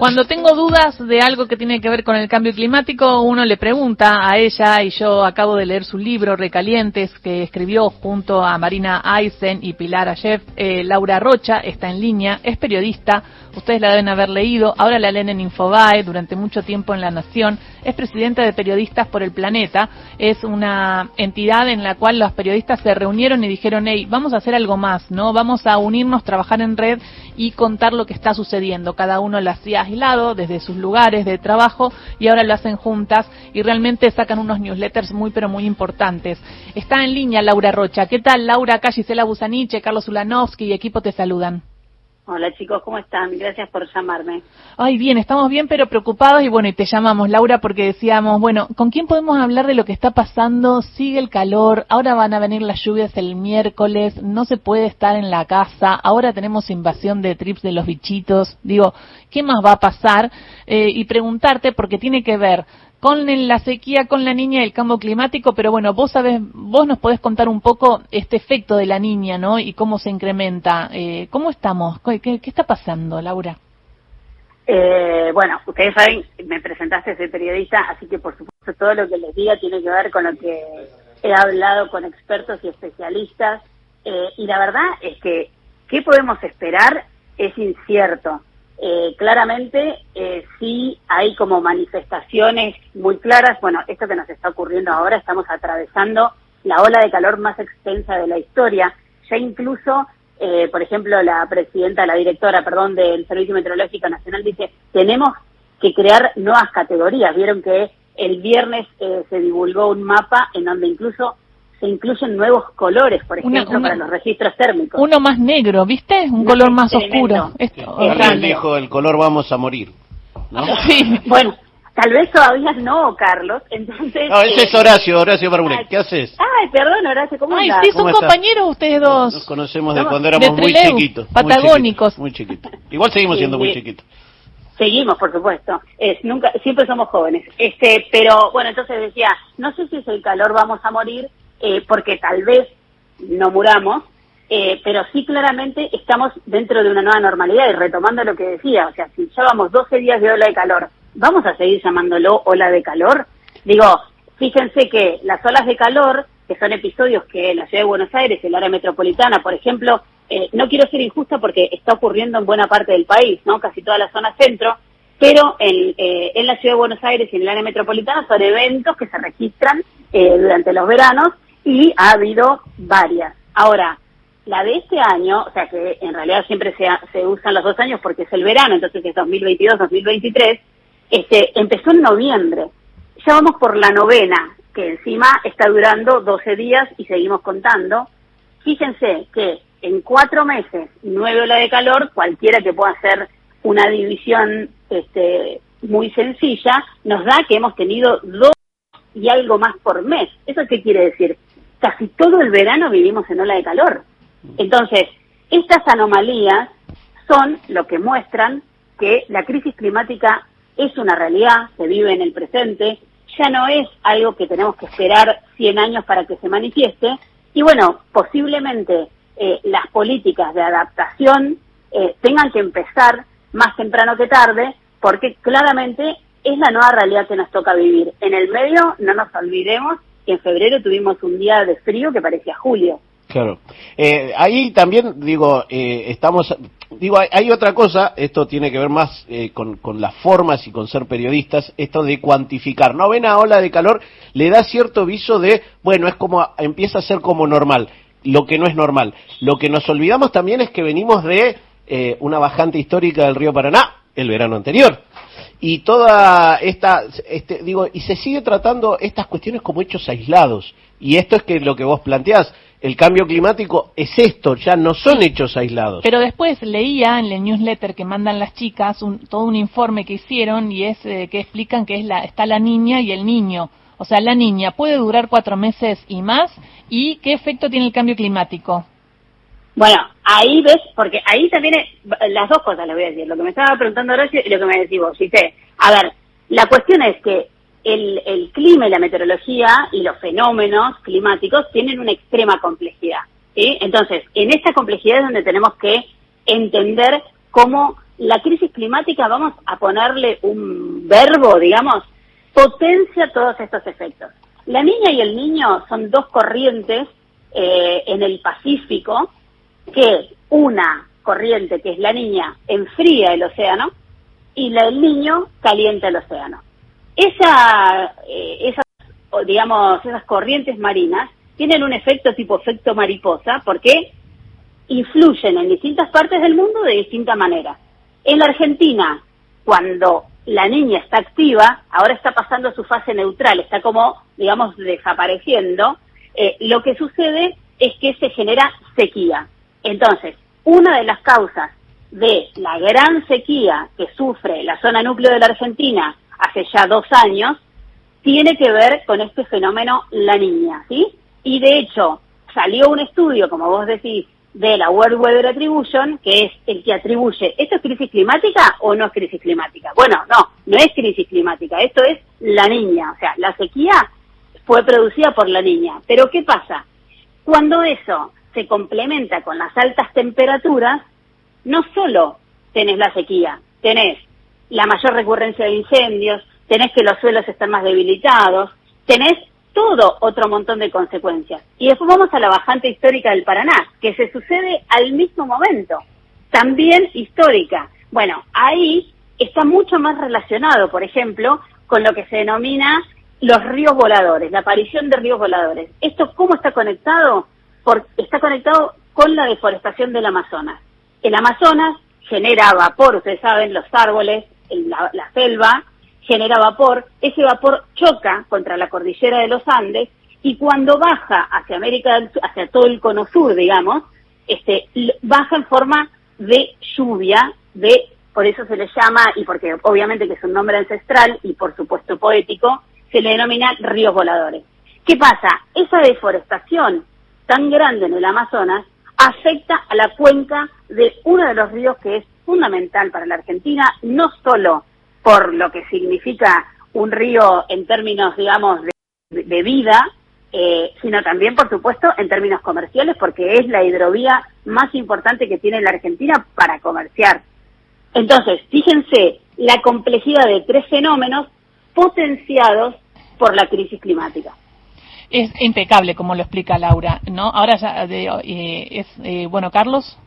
Cuando tengo dudas de algo que tiene que ver con el cambio climático, uno le pregunta a ella, y yo acabo de leer su libro Recalientes, que escribió junto a Marina Eisen y Pilar Ayef. Eh, Laura Rocha está en línea, es periodista, ustedes la deben haber leído, ahora la leen en Infobae, durante mucho tiempo en La Nación, es presidenta de Periodistas por el Planeta, es una entidad en la cual los periodistas se reunieron y dijeron, hey, vamos a hacer algo más, ¿no? Vamos a unirnos, trabajar en red y contar lo que está sucediendo. Cada uno lo hacía aislado desde sus lugares de trabajo y ahora lo hacen juntas y realmente sacan unos newsletters muy pero muy importantes. Está en línea Laura Rocha. ¿Qué tal Laura? Acá Gisela Busaniche, Carlos Ulanovsky y equipo te saludan. Hola chicos, ¿cómo están? Gracias por llamarme. Ay, bien, estamos bien pero preocupados y bueno, y te llamamos Laura porque decíamos, bueno, ¿con quién podemos hablar de lo que está pasando? Sigue el calor, ahora van a venir las lluvias el miércoles, no se puede estar en la casa, ahora tenemos invasión de trips de los bichitos, digo, ¿qué más va a pasar? Eh, y preguntarte porque tiene que ver con la sequía, con la niña y el cambio climático, pero bueno, vos sabes, vos nos podés contar un poco este efecto de la niña, ¿no? Y cómo se incrementa. Eh, ¿Cómo estamos? ¿Qué, está pasando, Laura? Eh, bueno, ustedes saben, me presentaste, soy periodista, así que por supuesto todo lo que les diga tiene que ver con lo que he hablado con expertos y especialistas. Eh, y la verdad es que, ¿qué podemos esperar? Es incierto. Eh, claramente eh, sí hay como manifestaciones muy claras. Bueno, esto que nos está ocurriendo ahora, estamos atravesando la ola de calor más extensa de la historia. Ya incluso, eh, por ejemplo, la presidenta, la directora, perdón, del Servicio Meteorológico Nacional dice, tenemos que crear nuevas categorías. Vieron que el viernes eh, se divulgó un mapa en donde incluso se incluyen nuevos colores, por ejemplo, para los registros térmicos. Uno más negro, ¿viste? Un color más oscuro. Esto, dijo el color vamos a morir. ¿no? Sí. Bueno, tal vez todavía no, Carlos. Entonces. No, ese es Horacio, Horacio Barburet. ¿Qué haces? Ay, perdón, Horacio, ¿cómo Ay, sí, son compañeros ustedes dos. Nos conocemos de cuando éramos muy chiquitos. Patagónicos. Muy chiquitos. Igual seguimos siendo muy chiquitos. Seguimos, por supuesto. Es, nunca, siempre somos jóvenes. Este, pero bueno, entonces decía, no sé si es el calor vamos a morir, eh, porque tal vez no muramos, eh, pero sí claramente estamos dentro de una nueva normalidad y retomando lo que decía, o sea, si llevamos 12 días de ola de calor, ¿vamos a seguir llamándolo ola de calor? Digo, fíjense que las olas de calor, que son episodios que en la ciudad de Buenos Aires, en el área metropolitana, por ejemplo, eh, no quiero ser injusta porque está ocurriendo en buena parte del país, ¿no? Casi toda la zona centro, pero en, en la ciudad de Buenos Aires y en el área metropolitana son eventos que se registran durante los veranos y ha habido varias. Ahora, la de este año, o sea que en realidad siempre se, se usan los dos años porque es el verano, entonces es 2022-2023, este, empezó en noviembre. Ya vamos por la novena, que encima está durando 12 días y seguimos contando. Fíjense que en cuatro meses, nueve olas de calor, cualquiera que pueda hacer una división este, muy sencilla, nos da que hemos tenido dos y algo más por mes. ¿Eso qué quiere decir? Casi todo el verano vivimos en ola de calor. Entonces, estas anomalías son lo que muestran que la crisis climática es una realidad, se vive en el presente, ya no es algo que tenemos que esperar 100 años para que se manifieste, y bueno, posiblemente eh, las políticas de adaptación eh, tengan que empezar más temprano que tarde, porque claramente es la nueva realidad que nos toca vivir. En el medio, no nos olvidemos en febrero tuvimos un día de frío que parecía julio. Claro. Eh, ahí también, digo, eh, estamos, digo, hay, otra cosa, esto tiene que ver más eh, con, las formas y con ser periodistas, esto de cuantificar. Novena ola de calor le da cierto viso de, bueno, es como, empieza a ser como normal, lo que no es normal. Lo que nos olvidamos también es que venimos de una bajante histórica del río Paraná el verano anterior y toda esta, este, digo, y se sigue tratando estas cuestiones como hechos aislados. Y esto es que lo que vos planteás, el cambio climático es esto, ya no son hechos aislados. Pero después leía en el newsletter que mandan las chicas un, todo un informe que hicieron y es eh, que explican que es la, está la niña y el niño. O sea, la niña puede durar cuatro meses y más. ¿Y qué efecto tiene el cambio climático? Bueno, ahí ves, porque ahí también las dos cosas les voy a decir, lo que me estaba preguntando Horacio y lo que me decís vos, sé, A ver, la cuestión es que el, el clima y la meteorología y los fenómenos climáticos tienen una extrema complejidad. ¿sí? Entonces, en esta complejidad es donde tenemos que entender cómo la crisis climática, vamos a ponerle un verbo, digamos, potencia todos estos efectos. La niña y el niño son dos corrientes eh, en el Pacífico que una corriente, que es la niña, enfría el océano y la del niño calienta el océano. Esa, eh, esas, digamos, esas corrientes marinas tienen un efecto tipo efecto mariposa porque influyen en distintas partes del mundo de distinta manera. En la Argentina, cuando la niña está activa, ahora está pasando su fase neutral, está como, digamos, desapareciendo, eh, lo que sucede es que se genera sequía. Entonces, una de las causas de la gran sequía que sufre la zona núcleo de la Argentina hace ya dos años, tiene que ver con este fenómeno la niña, ¿sí? Y de hecho, salió un estudio, como vos decís, de la World Weather Attribution, que es el que atribuye, ¿esto es crisis climática o no es crisis climática? Bueno, no, no es crisis climática, esto es la niña, o sea, la sequía fue producida por la niña. Pero ¿qué pasa? Cuando eso se complementa con las altas temperaturas, no solo tenés la sequía, tenés la mayor recurrencia de incendios, tenés que los suelos están más debilitados, tenés todo otro montón de consecuencias. Y después vamos a la bajante histórica del Paraná, que se sucede al mismo momento, también histórica. Bueno, ahí está mucho más relacionado, por ejemplo, con lo que se denomina los ríos voladores, la aparición de ríos voladores. ¿Esto cómo está conectado? Está conectado con la deforestación del Amazonas. El Amazonas genera vapor, ustedes saben, los árboles, la, la selva, genera vapor, ese vapor choca contra la cordillera de los Andes y cuando baja hacia América hacia todo el cono sur, digamos, este, baja en forma de lluvia, de, por eso se le llama, y porque obviamente que es un nombre ancestral y por supuesto poético, se le denomina ríos voladores. ¿Qué pasa? Esa deforestación tan grande en el Amazonas afecta a la cuenca de uno de los ríos que es fundamental para la Argentina, no solo por lo que significa un río en términos, digamos, de, vida, eh, sino también, por supuesto, en términos comerciales, porque es la hidrovía más importante que tiene la Argentina para comerciar. Entonces, fíjense la complejidad de tres fenómenos potenciados por la crisis climática. Es impecable como lo explica Laura, ¿no? Ahora ya, eh, es, eh, bueno, Carlos.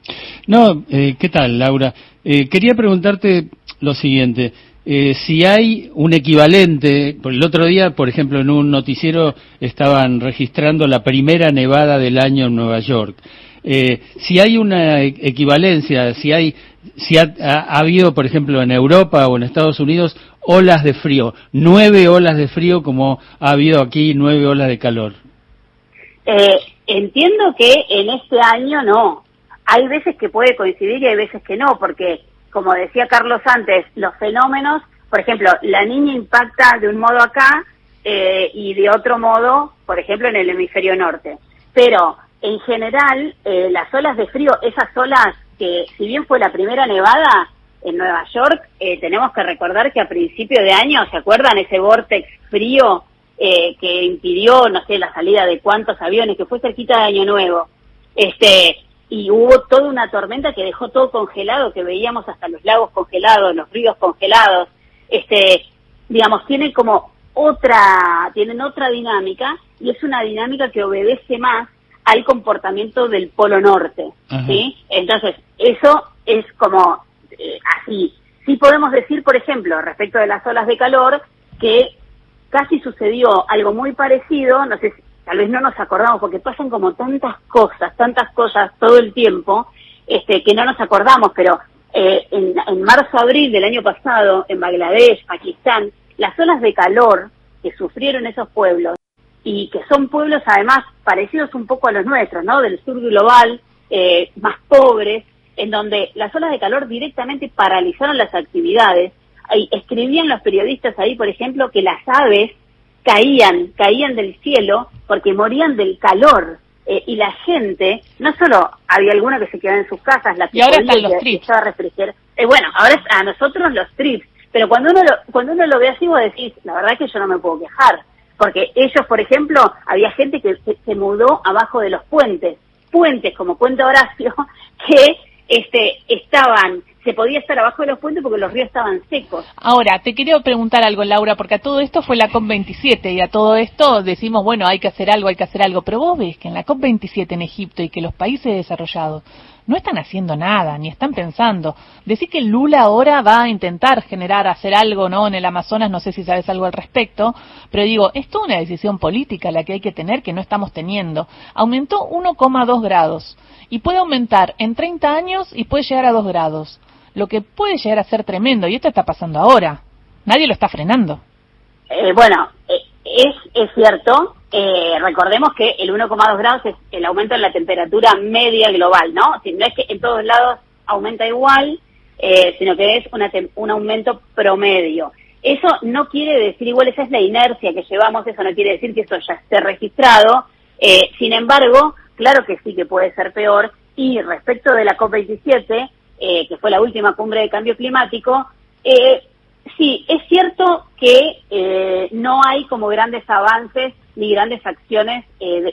No, ¿qué tal, Laura? quería preguntarte lo siguiente. Eh, si hay un equivalente, el otro día, por ejemplo, en un noticiero estaban registrando la primera nevada del año en Nueva York. Eh, si hay una e-, equivalencia, si hay, si ha, habido, por ejemplo, en Europa o en Estados Unidos, olas de frío, nueve olas de frío como ha habido aquí nueve olas de calor. Eh, entiendo que en este año no. Hay veces que puede coincidir y hay veces que no, porque como decía Carlos antes, los fenómenos, por ejemplo, la niña impacta de un modo acá eh, y de otro modo, por ejemplo, en el hemisferio norte. Pero en general, eh, las olas de frío, esas olas que, si bien fue la primera nevada en Nueva York, eh, tenemos que recordar que a principio de año, ¿se acuerdan ese vortex frío que impidió, no sé, la salida de cuántos aviones, que fue cerquita de Año Nuevo? Este, y hubo toda una tormenta que dejó todo congelado, que veíamos hasta los lagos congelados, los ríos congelados, este, digamos, tienen como otra, tienen otra dinámica y es una dinámica que obedece más al comportamiento del polo norte, ¿sí? Entonces, eso es como eh, así. Sí podemos decir, por ejemplo, respecto de las olas de calor, que casi sucedió algo muy parecido, no sé si tal vez no nos acordamos porque pasan como tantas cosas, tantas cosas todo el tiempo, este, que no nos acordamos, pero eh, en, en marzo-abril del año pasado, en Bangladesh, Pakistán, las olas de calor que sufrieron esos pueblos, y que son pueblos además parecidos un poco a los nuestros, ¿no? Del sur global, eh, más pobres, en donde las olas de calor directamente paralizaron las actividades. Y escribían los periodistas ahí, por ejemplo, que las aves caían, caían del cielo porque morían del calor. Eh, y la gente, no solo había alguno que se quedaba en sus casas, la y ahora están los trips. Eh, bueno, ahora es a nosotros los trips, pero cuando uno lo, cuando uno lo ve así vos decís, la verdad que yo no me puedo quejar, porque ellos, por ejemplo, había gente que se, mudó abajo de los puentes, puentes, como cuenta Horacio, que este, estaban se podía estar abajo de los puentes porque los ríos estaban secos. Ahora, te quería preguntar algo, Laura, porque a todo esto fue la COP27 y a todo esto decimos, bueno, hay que hacer algo, hay que hacer algo, pero vos ves que en la COP27 en Egipto y que los países desarrollados no están haciendo nada, ni están pensando. Decir que Lula ahora va a intentar generar, hacer algo, ¿no? En el Amazonas, no sé si sabes algo al respecto, pero digo, es toda una decisión política la que hay que tener que no estamos teniendo. Aumentó 1,2 grados y puede aumentar en 30 años y puede llegar a 2 grados lo que puede llegar a ser tremendo, y esto está pasando ahora. Nadie lo está frenando. Eh, bueno, eh, es, es cierto, eh, recordemos que el 1,2 grados es el aumento en la temperatura media global, ¿no? Si no es que en todos lados aumenta igual, sino que es una, un aumento promedio. Eso no quiere decir, igual esa es la inercia que llevamos, eso no quiere decir que eso ya esté registrado. sin embargo, claro que sí que puede ser peor. Y respecto de la COP27, eh, que fue la última cumbre de cambio climático, eh, sí, es cierto que eh, no hay como grandes avances ni grandes acciones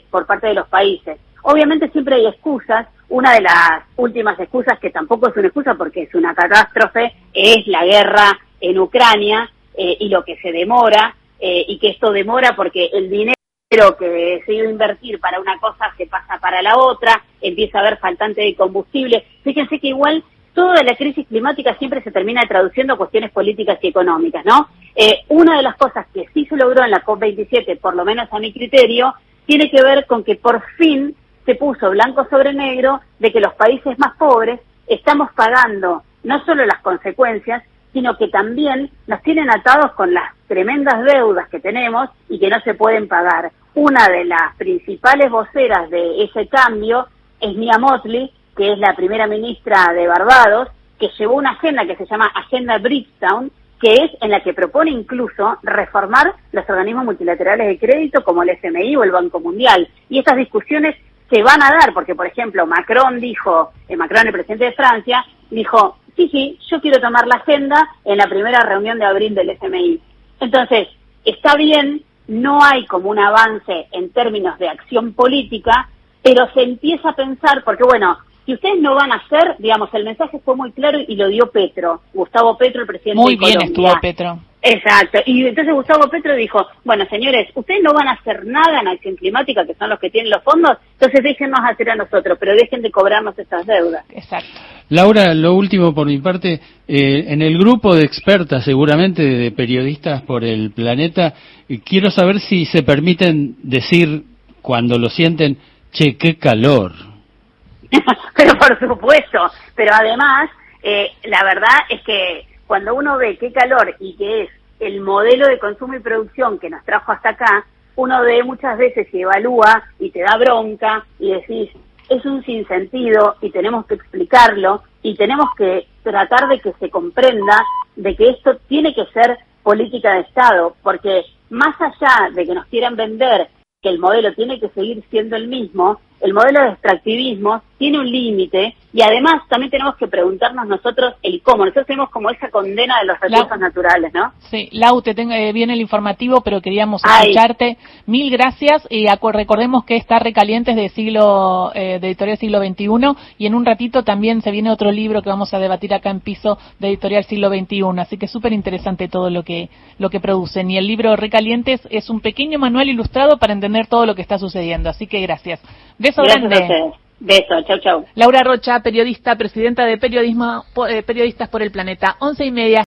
por parte de los países. Obviamente siempre hay excusas. Una de las últimas excusas, que tampoco es una excusa porque es una catástrofe, es la guerra en Ucrania y lo que se demora, y que esto demora porque el dinero que se iba a invertir para una cosa se pasa para la otra, empieza a haber faltante de combustible. Fíjense que igual toda la crisis climática siempre se termina traduciendo a cuestiones políticas y económicas, ¿no? Eh, una de las cosas que sí se logró en la COP27, por lo menos a mi criterio, tiene que ver con que por fin se puso blanco sobre negro de que los países más pobres estamos pagando no solo las consecuencias, sino que también nos tienen atados con las tremendas deudas que tenemos y que no se pueden pagar. Una de las principales voceras de ese cambio es Mia Motley, que es la primera ministra de Barbados, que llevó una agenda que se llama Agenda Bridgetown, que es en la que propone incluso reformar los organismos multilaterales de crédito como el FMI o el Banco Mundial. Y estas discusiones se van a dar, porque por ejemplo Macron dijo, eh, Macron el presidente de Francia, dijo, sí, sí, yo quiero tomar la agenda en la primera reunión de abril del FMI. Entonces, está bien, no hay como un avance en términos de acción política, pero se empieza a pensar, porque bueno, si ustedes no van a hacer, digamos, el mensaje fue muy claro y lo dio Petro, Gustavo Petro, el presidente muy de Colombia. Muy bien estuvo Petro. Exacto, y entonces Gustavo Petro dijo, bueno señores, ustedes no van a hacer nada en acción climática, que son los que tienen los fondos, entonces déjennos hacer a nosotros, pero dejen de cobrarnos estas deudas. Exacto. Laura, lo último por mi parte, eh, en el grupo de expertas, seguramente de periodistas por el planeta, eh, quiero saber si se permiten decir cuando lo sienten, che, qué calor. pero por supuesto, pero además, eh, la verdad es que cuando uno ve qué calor y qué es el modelo de consumo y producción que nos trajo hasta acá, uno ve muchas veces y evalúa y te da bronca y decís, es un sinsentido y tenemos que explicarlo y tenemos que tratar de que se comprenda de que esto tiene que ser política de Estado, porque más allá de que nos quieran vender que el modelo tiene que seguir siendo el mismo, el modelo de extractivismo tiene un límite y además también tenemos que preguntarnos nosotros el cómo. Nosotros tenemos como esa condena de los recursos naturales, ¿no? Sí, Lau, te tengo, eh, bien el informativo, pero queríamos escucharte. Mil gracias y recordemos que está Recalientes de siglo, eh, de Editorial Siglo XXI y en un ratito también se viene otro libro que vamos a debatir acá en piso de Editorial Siglo XXI. Así que súper interesante todo lo que, lo que producen. Y el libro Recalientes es un pequeño manual ilustrado para entender todo lo que está sucediendo. Así que gracias. Beso grande. Beso, chau, chau. Laura Rocha, periodista, presidenta de Periodismo, eh, Periodistas por el Planeta. Once y media.